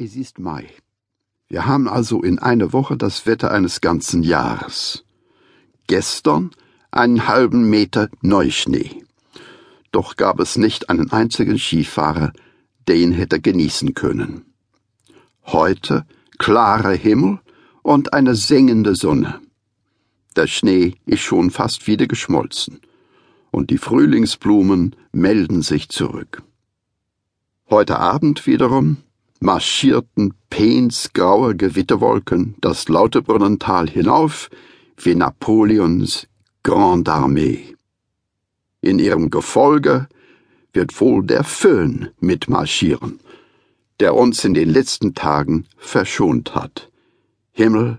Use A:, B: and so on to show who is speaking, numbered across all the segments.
A: Es ist Mai. Wir haben also in einer Woche das Wetter eines ganzen Jahres. Gestern einen halben Meter Neuschnee. Doch gab es nicht einen einzigen Skifahrer, der ihn hätte genießen können. Heute klarer Himmel und eine sengende Sonne. Der Schnee ist schon fast wieder geschmolzen und die Frühlingsblumen melden sich zurück. Heute Abend wiederum marschierten Paynes graue Gewitterwolken das Lauterbrunnental hinauf wie Napoleons Grande Armee. In ihrem Gefolge wird wohl der Föhn mitmarschieren, der uns in den letzten Tagen verschont hat. Himmel,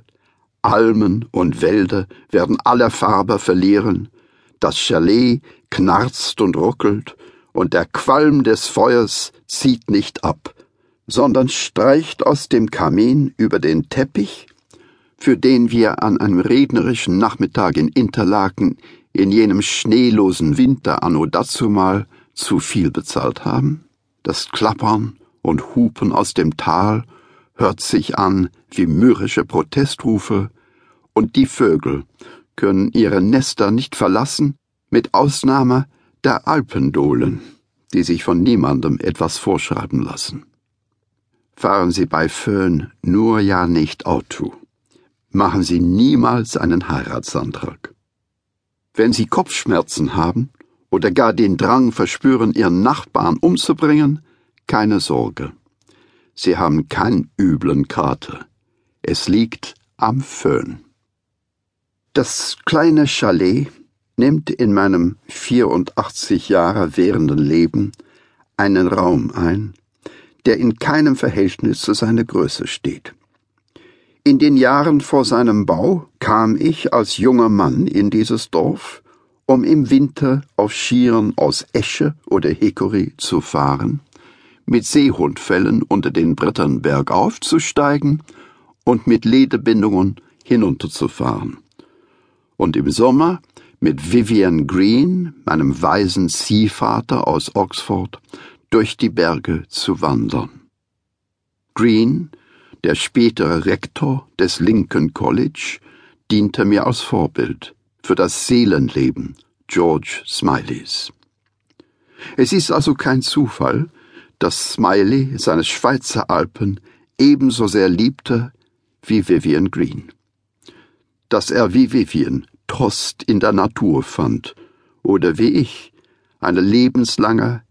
A: Almen und Wälder werden aller Farbe verlieren, das Chalet knarzt und ruckelt, und der Qualm des Feuers zieht nicht ab, sondern streicht aus dem Kamin über den Teppich, für den wir an einem rednerischen Nachmittag in Interlaken in jenem schneelosen Winter anno dazumal zu viel bezahlt haben? Das Klappern und Hupen aus dem Tal hört sich an wie mürrische Protestrufe, und die Vögel können ihre Nester nicht verlassen, mit Ausnahme der Alpendohlen, die sich von niemandem etwas vorschreiben lassen fahren Sie bei Föhn nur ja nicht Auto. Machen Sie niemals einen Heiratsantrag. Wenn Sie Kopfschmerzen haben oder gar den Drang verspüren, Ihren Nachbarn umzubringen, keine Sorge. Sie haben keinen üblen Kater. Es liegt am Föhn. Das kleine Chalet nimmt in meinem 84 Jahre währenden Leben einen Raum ein, der in keinem Verhältnis zu seiner Größe steht. In den Jahren vor seinem Bau kam ich als junger Mann in dieses Dorf, um im Winter auf Schieren aus Esche oder Hickory zu fahren, mit Seehundfällen unter den Brettern bergauf zu steigen und mit Ledebindungen hinunterzufahren. Und im Sommer mit Vivian Green, meinem weisen Ziehvater aus Oxford, durch die Berge zu wandern. Green, der spätere Rektor des Lincoln College, diente mir als Vorbild für das Seelenleben George Smileys. Es ist also kein Zufall, dass Smiley seine Schweizer Alpen ebenso sehr liebte wie Vivian Green. Dass er wie Vivian Trost in der Natur fand oder wie ich eine lebenslange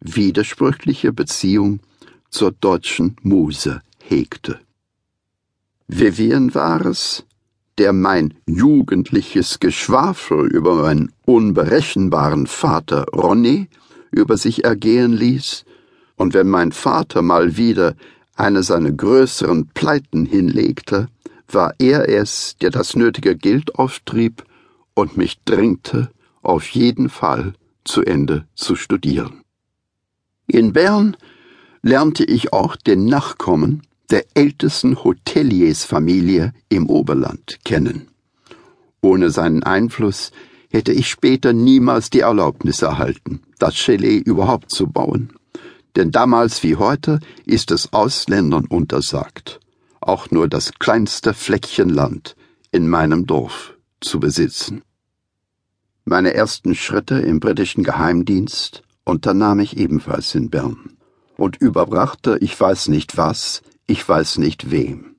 A: widersprüchliche Beziehung zur deutschen Muse hegte. Vivian war es, der mein jugendliches Geschwafel über meinen unberechenbaren Vater Ronny über sich ergehen ließ, und wenn mein Vater mal wieder eine seiner größeren Pleiten hinlegte, war er es, der das nötige Geld auftrieb und mich drängte, auf jeden Fall zu Ende zu studieren. In Bern lernte ich auch den Nachkommen der ältesten Hoteliersfamilie im Oberland kennen. Ohne seinen Einfluss hätte ich später niemals die Erlaubnis erhalten, das Chalet überhaupt zu bauen. Denn damals wie heute ist es Ausländern untersagt, auch nur das kleinste Fleckchen Land in meinem Dorf zu besitzen. Meine ersten Schritte im britischen Geheimdienst unternahm ich ebenfalls in Bern und überbrachte ich weiß nicht was, ich weiß nicht wem.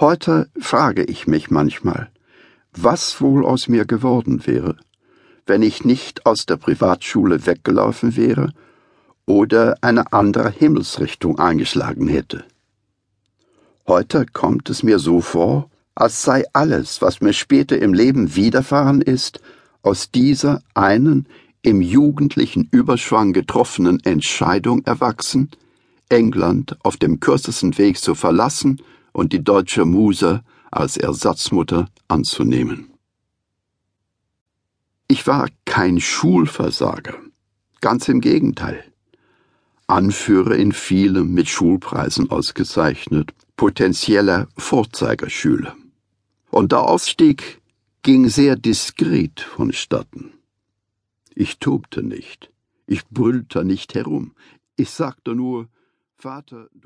A: Heute frage ich mich manchmal, was wohl aus mir geworden wäre, wenn ich nicht aus der Privatschule weggelaufen wäre oder eine andere Himmelsrichtung eingeschlagen hätte. Heute kommt es mir so vor, als sei alles, was mir später im Leben widerfahren ist, aus dieser einen im jugendlichen Überschwang getroffenen Entscheidung erwachsen, England auf dem kürzesten Weg zu verlassen und die deutsche Muse als Ersatzmutter anzunehmen. Ich war kein Schulversager, ganz im Gegenteil. Anführer in vielem mit Schulpreisen ausgezeichnet, potenzieller Vorzeigerschüler. Und der Aufstieg ging sehr diskret vonstatten. Ich tobte nicht, ich brüllte nicht herum, ich sagte nur Vater, du